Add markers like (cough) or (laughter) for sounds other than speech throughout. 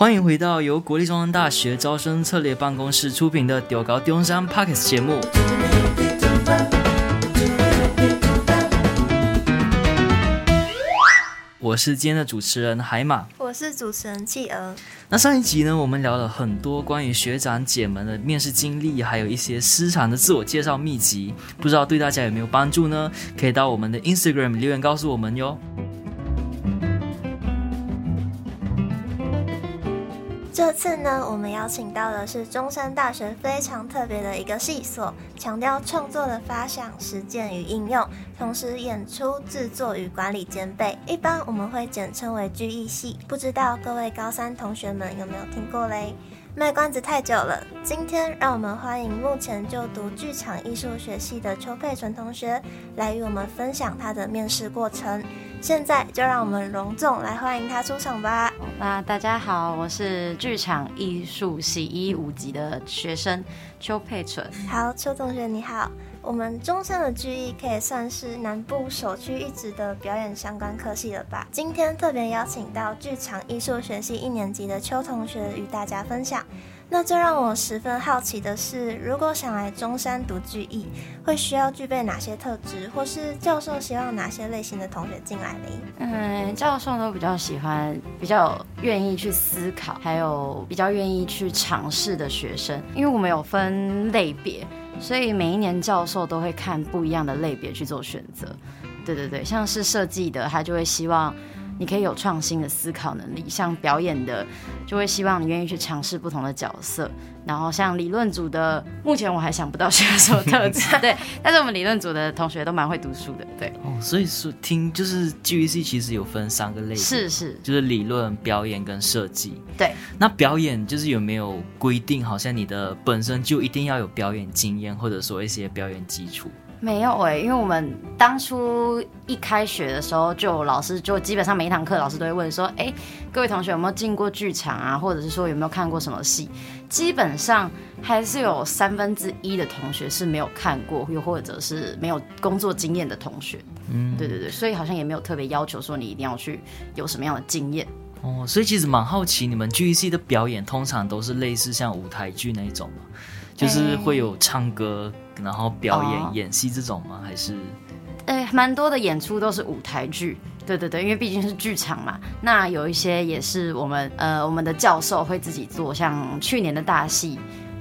欢迎回到由国立中山大学招生策略办公室出品的《屌高中山 Podcast》节目。我是今天的主持人海马，我是主持人企鹅。那上一集呢，我们聊了很多关于学长姐们的面试经历，还有一些师长的自我介绍秘籍，不知道对大家有没有帮助呢？可以到我们的 Instagram 留言告诉我们哟。这次呢，我们邀请到的是中山大学非常特别的一个系所，强调创作的发想、实践与应用，同时演出制作与管理兼备。一般我们会简称为剧艺系，不知道各位高三同学们有没有听过嘞？卖关子太久了，今天让我们欢迎目前就读剧场艺术学系的邱佩纯同学来与我们分享他的面试过程。现在就让我们隆重来欢迎他出场吧。那大家好，我是剧场艺术系一五级的学生邱佩纯。好，邱同学你好。我们中山的剧艺可以算是南部首屈一指的表演相关科系了吧？今天特别邀请到剧场艺术学系一年级的邱同学与大家分享。那最让我十分好奇的是，如果想来中山读剧艺，会需要具备哪些特质，或是教授希望哪些类型的同学进来呢？嗯，教授都比较喜欢比较愿意去思考，还有比较愿意去尝试的学生，因为我们有分类别。所以每一年教授都会看不一样的类别去做选择，对对对，像是设计的，他就会希望你可以有创新的思考能力；像表演的，就会希望你愿意去尝试不同的角色。然后像理论组的，目前我还想不到需要什么特质，(laughs) 对。但是我们理论组的同学都蛮会读书的，对。哦，所以说听就是 GVC 其实有分三个类别，是是，就是理论、表演跟设计。对。那表演就是有没有规定，好像你的本身就一定要有表演经验，或者说一些表演基础？没有哎、欸，因为我们当初一开学的时候，就老师就基本上每一堂课老师都会问说，哎、欸，各位同学有没有进过剧场啊，或者是说有没有看过什么戏？基本上还是有三分之一的同学是没有看过，又或者是没有工作经验的同学。嗯，对对对，所以好像也没有特别要求说你一定要去有什么样的经验。哦，所以其实蛮好奇，你们剧艺系的表演通常都是类似像舞台剧那一种吗？就是会有唱歌，然后表演、哦、演戏这种吗？还是？哎，蛮多的演出都是舞台剧。对对对，因为毕竟是剧场嘛。那有一些也是我们呃我们的教授会自己做，像去年的大戏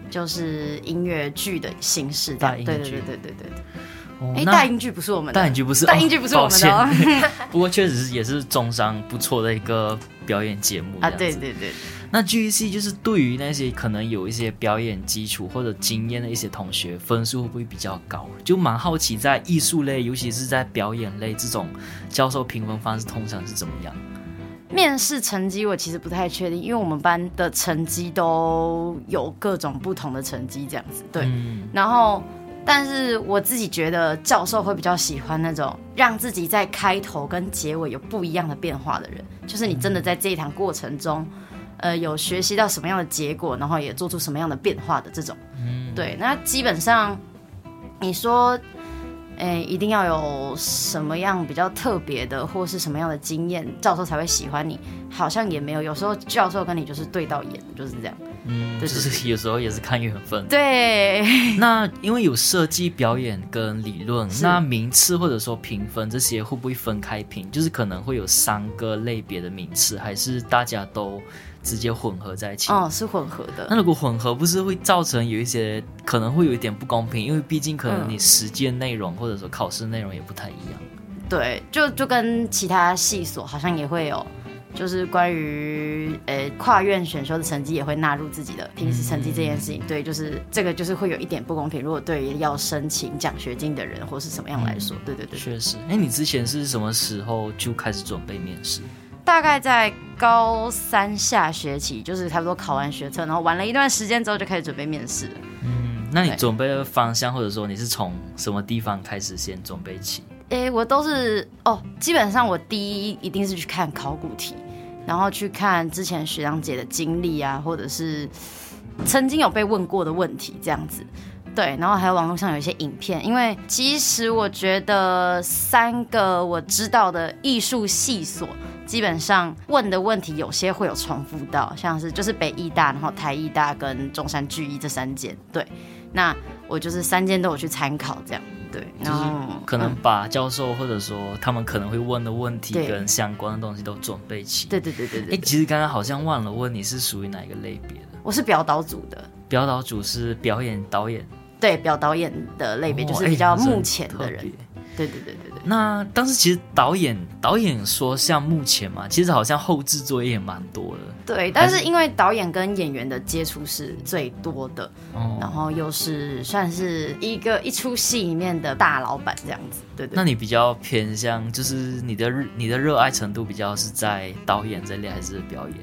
就是音乐剧的形式。大音剧。对对对对对对。哎、哦，大英剧不是我们的。大英剧不是。大音剧不是我们的、哦。(laughs) 不过确实是也是中商不错的一个表演节目啊。对对对。那 GEC 就是对于那些可能有一些表演基础或者经验的一些同学，分数会不会比较高？就蛮好奇，在艺术类，尤其是在表演类这种，教授评分方式通常是怎么样？面试成绩我其实不太确定，因为我们班的成绩都有各种不同的成绩，这样子。对，嗯、然后，但是我自己觉得教授会比较喜欢那种让自己在开头跟结尾有不一样的变化的人，就是你真的在这一堂过程中。呃，有学习到什么样的结果，然后也做出什么样的变化的这种，嗯，对，那基本上你说，哎，一定要有什么样比较特别的，或是什么样的经验，教授才会喜欢你？好像也没有，有时候教授跟你就是对到眼，就是这样，嗯，就是有时候也是看缘分。对，(laughs) 那因为有设计、表演跟理论，那名次或者说评分这些会不会分开评？就是可能会有三个类别的名次，还是大家都？直接混合在一起哦，是混合的。那如果混合，不是会造成有一些可能会有一点不公平？因为毕竟可能你实践内容或者说考试内容也不太一样。对，就就跟其他系所好像也会有，就是关于呃跨院选修的成绩也会纳入自己的平时成绩这件事情。嗯、对，就是这个就是会有一点不公平。如果对于要申请奖学金的人或是什么样来说，嗯、对对对，确实。哎，你之前是什么时候就开始准备面试？大概在高三下学期，就是差不多考完学测，然后玩了一段时间之后，就开始准备面试。嗯，那你准备的方向，或者说你是从什么地方开始先准备起？诶，我都是哦，基本上我第一一定是去看考古题，然后去看之前学长姐的经历啊，或者是曾经有被问过的问题这样子。对，然后还有网络上有一些影片，因为其实我觉得三个我知道的艺术系所，基本上问的问题有些会有重复到，像是就是北艺大，然后台艺大跟中山剧艺这三间，对，那我就是三间都有去参考这样。对，然后就是可能把教授或者说他们可能会问的问题跟相关的东西都准备齐。对对对对对。哎，其实刚刚好像忘了问你是属于哪一个类别的？我是表导组的。表导组是表演导演。对，表导演的类别就是比较目前的人。对对对对对。那当时其实导演导演说像目前嘛，其实好像后制作业也蛮多的。对，但是因为导演跟演员的接触是最多的，然后又是算是一个一出戏里面的大老板这样子。对对。那你比较偏向就是你的你的热爱程度比较是在导演这里还是表演？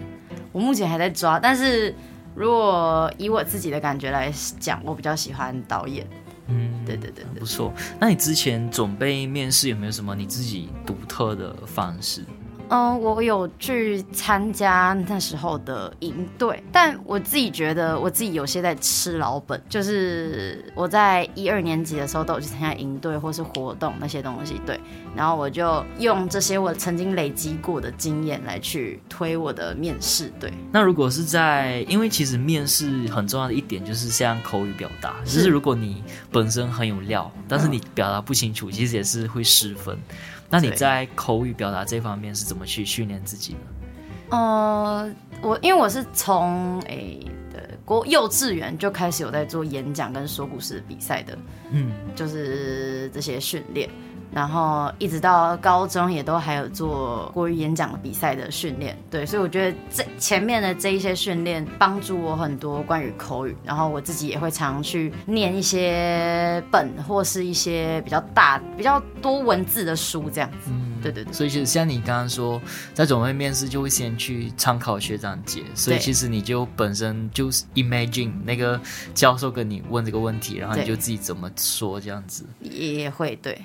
我目前还在抓，但是如果以我自己的感觉来讲，我比较喜欢导演。嗯，对对对，对，不错。那你之前准备面试有没有什么你自己独特的方式？嗯，我有去参加那时候的营队，但我自己觉得我自己有些在吃老本，就是我在一二年级的时候都有去参加营队或是活动那些东西，对，然后我就用这些我曾经累积过的经验来去推我的面试，对。那如果是在，因为其实面试很重要的一点就是像口语表达，就是如果你本身很有料，但是你表达不清楚，其实也是会失分。那你在口语表达这方面是怎么去训练自己呢？呃，我因为我是从诶的国幼稚园就开始有在做演讲跟说故事比赛的，嗯，就是这些训练。然后一直到高中也都还有做国语演讲比赛的训练，对，所以我觉得这前面的这一些训练帮助我很多关于口语，然后我自己也会常去念一些本或是一些比较大、比较多文字的书这样子。嗯，对对对。所以其实像你刚刚说，在准备面试就会先去参考学长姐，所以其实你就本身就是 imagine 那个教授跟你问这个问题，然后你就自己怎么说这样子。也会对。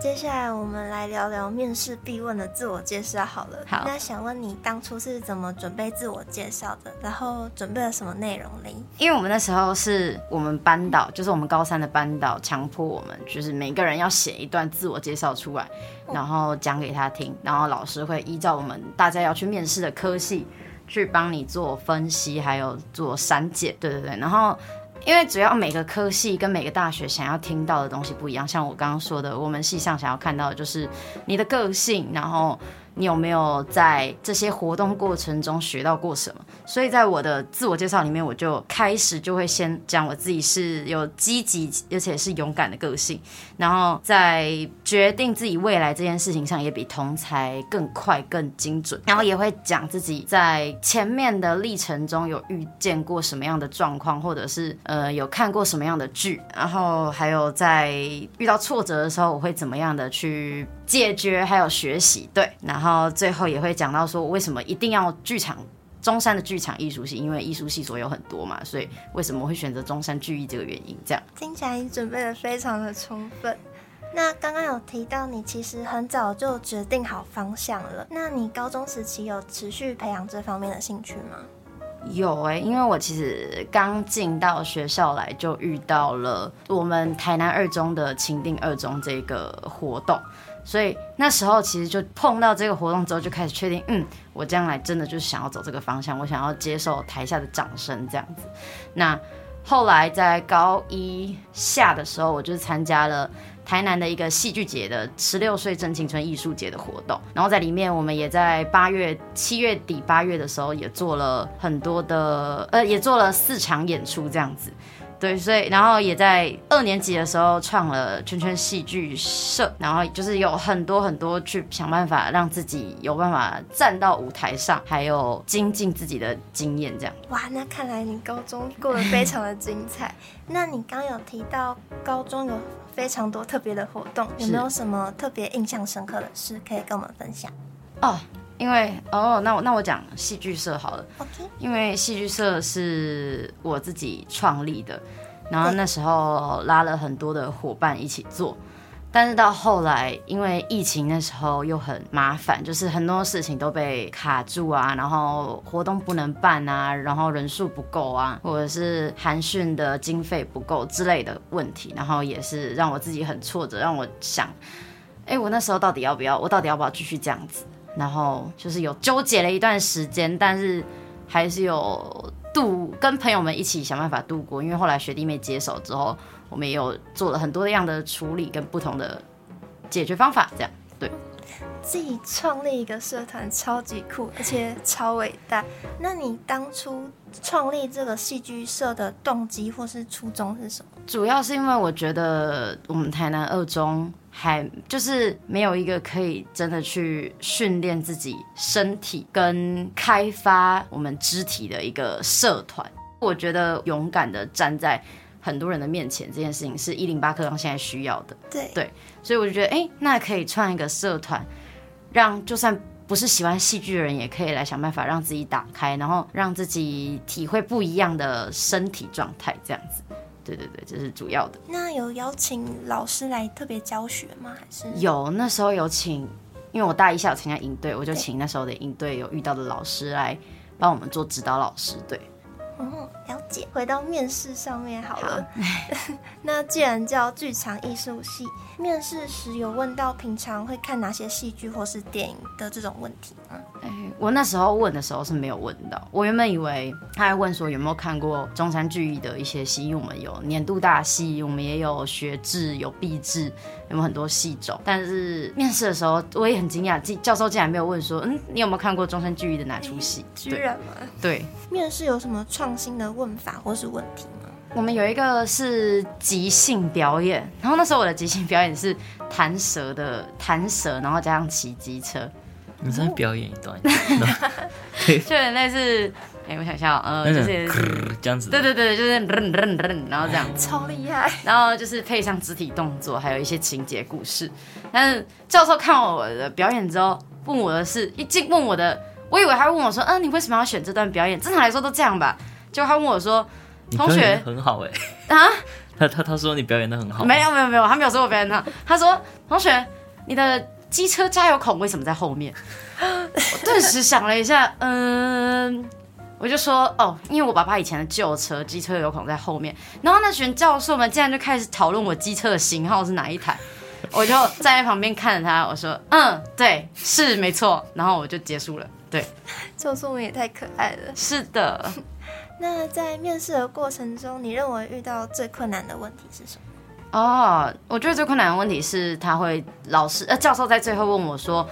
接下来我们来聊聊面试必问的自我介绍好了。好，那想问你当初是怎么准备自我介绍的？然后准备了什么内容呢？因为我们那时候是我们班导，就是我们高三的班导，强迫我们就是每个人要写一段自我介绍出来，然后讲给他听，然后老师会依照我们大家要去面试的科系去帮你做分析，还有做删减。对对对，然后。因为主要每个科系跟每个大学想要听到的东西不一样，像我刚刚说的，我们系上想要看到的就是你的个性，然后。你有没有在这些活动过程中学到过什么？所以在我的自我介绍里面，我就开始就会先讲我自己是有积极而且是勇敢的个性，然后在决定自己未来这件事情上也比同才更快更精准，然后也会讲自己在前面的历程中有遇见过什么样的状况，或者是呃有看过什么样的剧，然后还有在遇到挫折的时候，我会怎么样的去解决，还有学习，对，然后。最后也会讲到说，为什么一定要剧场中山的剧场艺术系？因为艺术系所有很多嘛，所以为什么会选择中山剧艺这个原因？这样听起来你准备的非常的充分。那刚刚有提到你其实很早就决定好方向了，那你高中时期有持续培养这方面的兴趣吗？有哎、欸，因为我其实刚进到学校来就遇到了我们台南二中的情定二中这个活动。所以那时候其实就碰到这个活动之后，就开始确定，嗯，我将来真的就是想要走这个方向，我想要接受台下的掌声这样子。那后来在高一下的时候，我就参加了台南的一个戏剧节的十六岁正青春艺术节的活动，然后在里面我们也在八月、七月底、八月的时候也做了很多的，呃，也做了四场演出这样子。对，所以然后也在二年级的时候创了圈圈戏剧社，然后就是有很多很多去想办法让自己有办法站到舞台上，还有精进自己的经验，这样。哇，那看来你高中过得非常的精彩。(laughs) 那你刚有提到高中有非常多特别的活动，有没有什么特别印象深刻的事可以跟我们分享？哦。因为哦，那我那我讲戏剧社好了。OK。因为戏剧社是我自己创立的，然后那时候拉了很多的伙伴一起做。但是到后来，因为疫情那时候又很麻烦，就是很多事情都被卡住啊，然后活动不能办啊，然后人数不够啊，或者是寒训的经费不够之类的问题，然后也是让我自己很挫折，让我想，哎，我那时候到底要不要？我到底要不要继续这样子？然后就是有纠结了一段时间，但是还是有度跟朋友们一起想办法度过，因为后来学弟妹接手之后。我们也有做了很多样的处理跟不同的解决方法，这样对。自己创立一个社团超级酷，而且超伟大。那你当初创立这个戏剧社的动机或是初衷是什么？主要是因为我觉得我们台南二中还就是没有一个可以真的去训练自己身体跟开发我们肢体的一个社团。我觉得勇敢的站在。很多人的面前，这件事情是一零八课纲现在需要的。对对，所以我就觉得，哎，那可以创一个社团，让就算不是喜欢戏剧的人，也可以来想办法让自己打开，然后让自己体会不一样的身体状态，这样子。对对对，这是主要的。那有邀请老师来特别教学吗？还是有？那时候有请，因为我大一下有参加营队，我就请那时候的营队有遇到的老师来帮我们做指导老师。对。哦，了解。回到面试上面好了。好 (laughs) 那既然叫剧场艺术系，面试时有问到平常会看哪些戏剧或是电影的这种问题吗？哎，我那时候问的时候是没有问到。我原本以为他还问说有没有看过中山剧艺的一些戏，因为我们有年度大戏，我们也有学制、有毕制，有没有很多戏种。但是面试的时候我也很惊讶，教授竟然没有问说，嗯，你有没有看过中山剧艺的哪出戏？居然吗？对。面试有什么创新的问法或是问题吗？我们有一个是即兴表演，然后那时候我的即兴表演是弹舌的弹舌，然后加上骑机车。你再表演一段，就有点类似，哎，我想笑，呃，就是这样子，对对对，就是然后这样，超厉害，然后就是配上肢体动作，还有一些情节故事。但是教授看完我的表演之后，问我的是，一进问我的。我以为他会问我说：“嗯，你为什么要选这段表演？正常来说都这样吧。”结果他问我说：“同学很好哎、欸、啊，他他他说你表演的很好。”没有没有没有，他没有说我表演的很好。他说：“同学，你的机车加油孔为什么在后面？”我顿时想了一下，嗯，我就说：“哦，因为我爸爸以前的旧车机车油孔在后面。”然后那群教授们竟然就开始讨论我机车的型号是哪一台。我就站在旁边看着他，我说：“嗯，对，是没错。”然后我就结束了。对，教授们也太可爱了。是的。(laughs) 那在面试的过程中，你认为遇到最困难的问题是什么？哦，我觉得最困难的问题是，他会老师呃教授在最后问我说，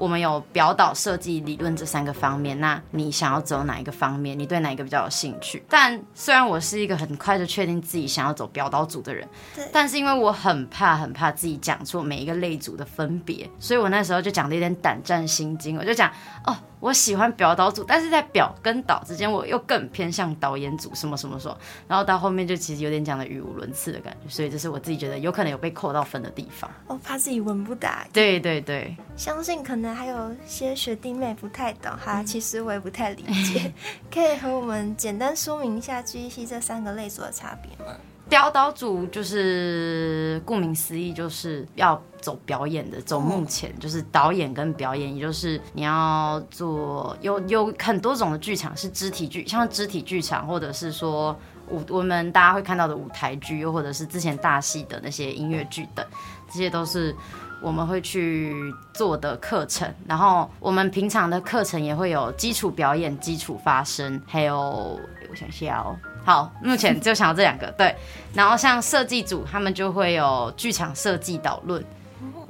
我们有表导、设计、理论这三个方面，那你想要走哪一个方面？你对哪一个比较有兴趣？但虽然我是一个很快就确定自己想要走表导组的人，对但是因为我很怕很怕自己讲错每一个类组的分别，所以我那时候就讲的有点胆战心惊，我就讲哦。我喜欢表导组，但是在表跟导之间，我又更偏向导演组，什么什么什么，然后到后面就其实有点讲的语无伦次的感觉，所以这是我自己觉得有可能有被扣到分的地方。我怕自己文不达。对对对，相信可能还有些学弟妹不太懂哈，其实我也不太理解，(laughs) 可以和我们简单说明一下 GEC 这三个类组的差别吗？雕导组就是顾名思义，就是要走表演的，走幕前，就是导演跟表演，也就是你要做有有很多种的剧场是肢体剧，像肢体剧场，或者是说舞我们大家会看到的舞台剧，又或者是之前大戏的那些音乐剧等，这些都是我们会去做的课程。然后我们平常的课程也会有基础表演、基础发声，还有我想想哦。好，目前就想到这两个对，然后像设计组，他们就会有剧场设计导论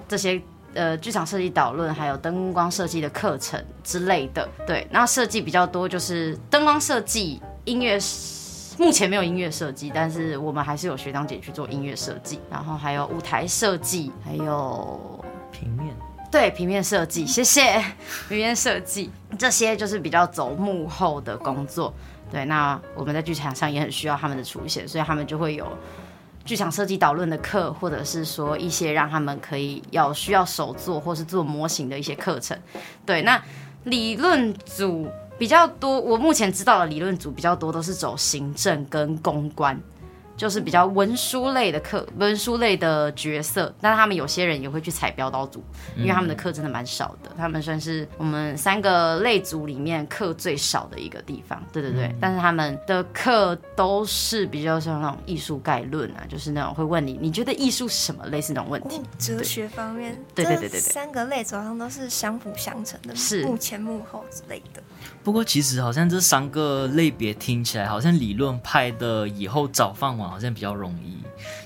这些呃剧场设计导论，还有灯光设计的课程之类的，对。然后设计比较多，就是灯光设计、音乐，目前没有音乐设计，但是我们还是有学长姐去做音乐设计，然后还有舞台设计，还有平面，对，平面设计，谢谢 (laughs) 平面设计，这些就是比较走幕后的工作。对，那我们在剧场上也很需要他们的出现，所以他们就会有剧场设计导论的课，或者是说一些让他们可以要需要手做或是做模型的一些课程。对，那理论组比较多，我目前知道的理论组比较多都是走行政跟公关，就是比较文书类的课，文书类的角色。但是他们有些人也会去采标刀组，因为他们的课真的蛮少的。他们算是我们三个类组里面课最少的一个地方。对对对，嗯、但是他们的课都是比较像那种艺术概论啊，就是那种会问你，你觉得艺术是什么？类似那种问题。哦、哲学方面，对对对对对，三个类组好像都是相辅相成的，是幕前幕后之类的。不过其实好像这三个类别听起来，好像理论派的以后找饭碗好像比较容易，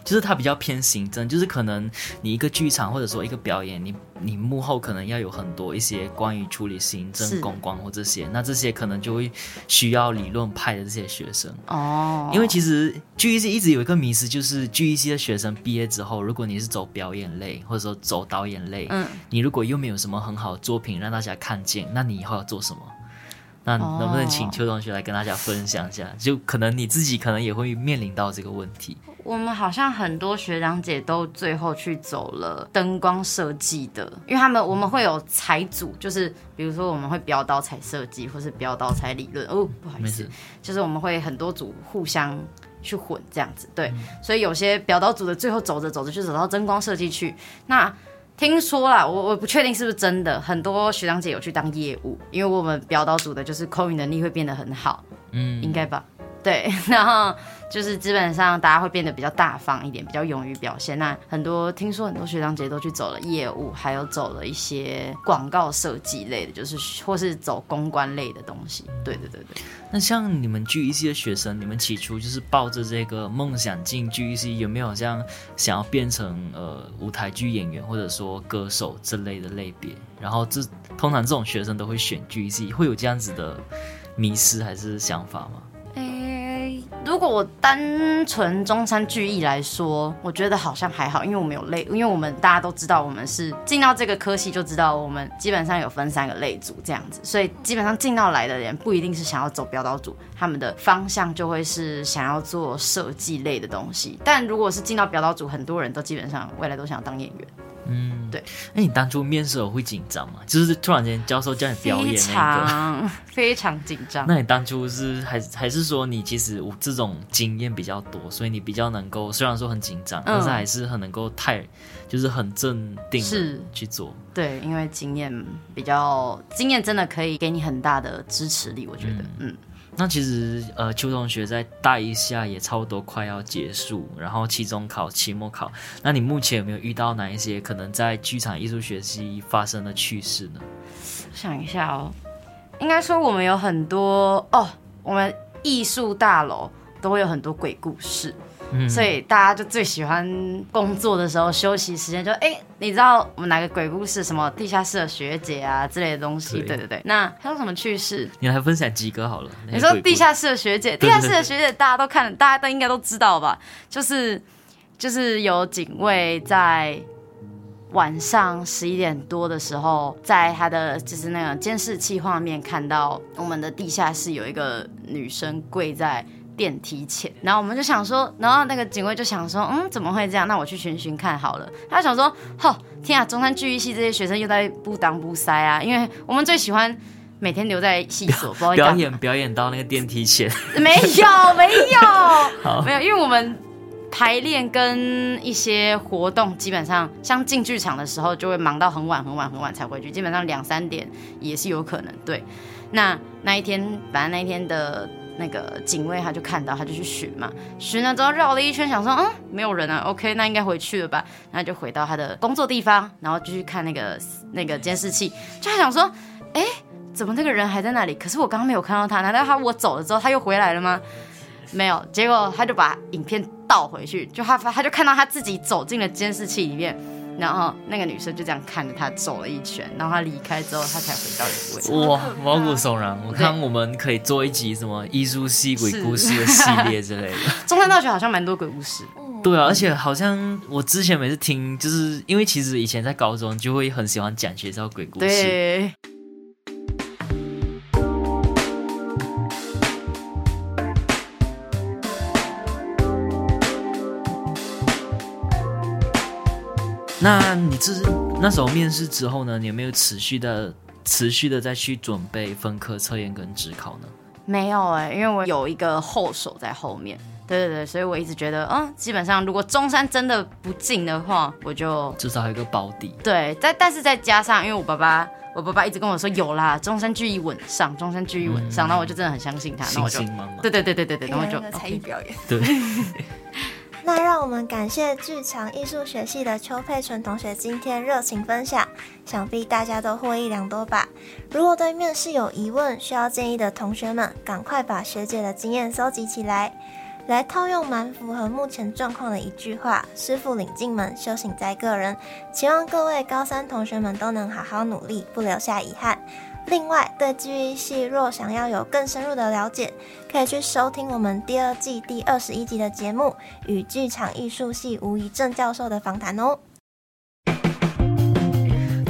就是它比较偏行政，就是可能你一个剧场或者说一个表演，你你幕后可能要有很多一些关于处理行政、公关或这些，那这些可能就会需要理论派的这些学生哦。因为其实 GEC 一直有一个迷思，就是 GEC 的学生毕业之后，如果你是走表演类或者说走导演类，嗯，你如果又没有什么很好的作品让大家看见，那你以后要做什么？那能不能请邱同学来跟大家分享一下？哦、就可能你自己可能也会面临到这个问题。我们好像很多学长姐都最后去走了灯光设计的，因为他们我们会有彩组，就是比如说我们会标刀彩设计，或是标刀彩理论。哦，不好意思，就是我们会很多组互相去混这样子。对，嗯、所以有些表刀组的最后走着走着就走到灯光设计去。那听说啦，我我不确定是不是真的，很多学长姐有去当业务，因为我们表导组的就是口语能力会变得很好，嗯，应该吧。对，(laughs) 然后就是基本上大家会变得比较大方一点，比较勇于表现。那很多听说很多学长姐都去走了业务，还有走了一些广告设计类的，就是或是走公关类的东西。对对对对。那像你们剧艺系的学生，你们起初就是抱着这个梦想进剧艺系，有没有像想要变成呃舞台剧演员或者说歌手之类的类别？然后这通常这种学生都会选剧艺系，会有这样子的迷失还是想法吗？如果我单纯中山聚义来说，我觉得好像还好，因为我们有类，因为我们大家都知道，我们是进到这个科系就知道，我们基本上有分三个类组这样子，所以基本上进到来的人不一定是想要走标导组，他们的方向就会是想要做设计类的东西。但如果是进到标导组，很多人都基本上未来都想当演员。嗯，对。那你当初面试会紧张吗？就是突然间教授叫你表演那个，非常非常紧张。那你当初是还还是说你其实这种经验比较多，所以你比较能够，虽然说很紧张，嗯、但是还是很能够太就是很镇定是去做。对，因为经验比较经验真的可以给你很大的支持力，我觉得，嗯。嗯那其实，呃，邱同学在大一下也差不多快要结束，然后期中考、期末考。那你目前有没有遇到哪一些可能在剧场艺术学习发生的趣事呢？想一下哦，应该说我们有很多哦，我们艺术大楼都会有很多鬼故事。所以大家就最喜欢工作的时候休息时间就哎、欸，你知道我们哪个鬼故事？什么地下室的学姐啊之类的东西？对，对对对。那还有什么趣事？你来分享几个好了。你说地下室的学姐，地下室的学姐大家都看，大家都应该都知道吧？就是就是有警卫在晚上十一点多的时候，在他的就是那个监视器画面看到我们的地下室有一个女生跪在。电梯前，然后我们就想说，然后那个警卫就想说，嗯，怎么会这样？那我去寻寻看好了。他想说，吼，天啊，中山剧艺系这些学生又在不当不塞啊，因为我们最喜欢每天留在戏所，不知道表演表演到那个电梯前。没有 (laughs) 没有好没有，因为我们排练跟一些活动，基本上像进剧场的时候，就会忙到很晚很晚很晚才回去，基本上两三点也是有可能。对，那那一天，反正那一天的。那个警卫他就看到，他就去寻嘛，寻了之后绕了一圈，想说嗯，没有人啊，OK，那应该回去了吧，然后就回到他的工作地方，然后就去看那个那个监视器，就他想说，哎，怎么那个人还在那里？可是我刚刚没有看到他，难道他我走了之后他又回来了吗？没有，结果他就把影片倒回去，就他他就看到他自己走进了监视器里面。然后那个女生就这样看着他走了一圈，然后他离开之后，他才回到一个位置。哇，毛骨悚然！我看我们可以做一集什么艺术系鬼故事的系列之类的。中山大学好像蛮多鬼故事。(laughs) 对啊，而且好像我之前每次听，就是因为其实以前在高中就会很喜欢讲学校鬼故事。对。那你这是那时候面试之后呢？你有没有持续的、持续的再去准备分科测验跟职考呢？没有哎、欸，因为我有一个后手在后面，对对对，所以我一直觉得，嗯，基本上如果中山真的不进的话，我就至少有一个保底。对，但但是再加上，因为我爸爸，我爸爸一直跟我说有啦，中山距离稳上，中山距离稳上，那、嗯、我就真的很相信他，那我就，对对对对对对，然后就才艺表演，对。(laughs) 那让我们感谢剧场艺术学系的邱佩纯同学今天热情分享，想必大家都获益良多吧。如果对面试有疑问、需要建议的同学们，赶快把学姐的经验搜集起来，来套用蛮符合目前状况的一句话：“师傅领进门，修行在个人。”期望各位高三同学们都能好好努力，不留下遗憾。另外，对剧艺系若想要有更深入的了解，可以去收听我们第二季第二十一集的节目，与剧场艺术系吴怡正教授的访谈哦。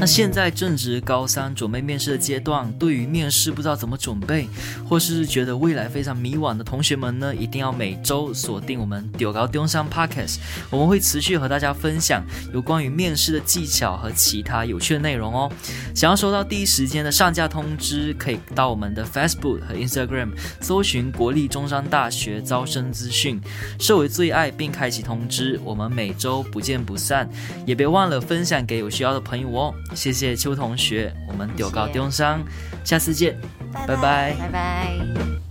那现在正值高三准备面试的阶段，对于面试不知道怎么准备，或是觉得未来非常迷惘的同学们呢，一定要每周锁定我们中猴中山 Podcast，我们会持续和大家分享有关于面试的技巧和其他有趣的内容哦。想要收到第一时间的上架通知，可以到我们的 Facebook 和 Instagram 搜寻国立中山大学招生资讯，设为最爱并开启通知，我们每周不见不散，也别忘了分享给有需要的朋友哦。谢谢邱同学，我们中猴中山，下次见，拜拜，拜拜。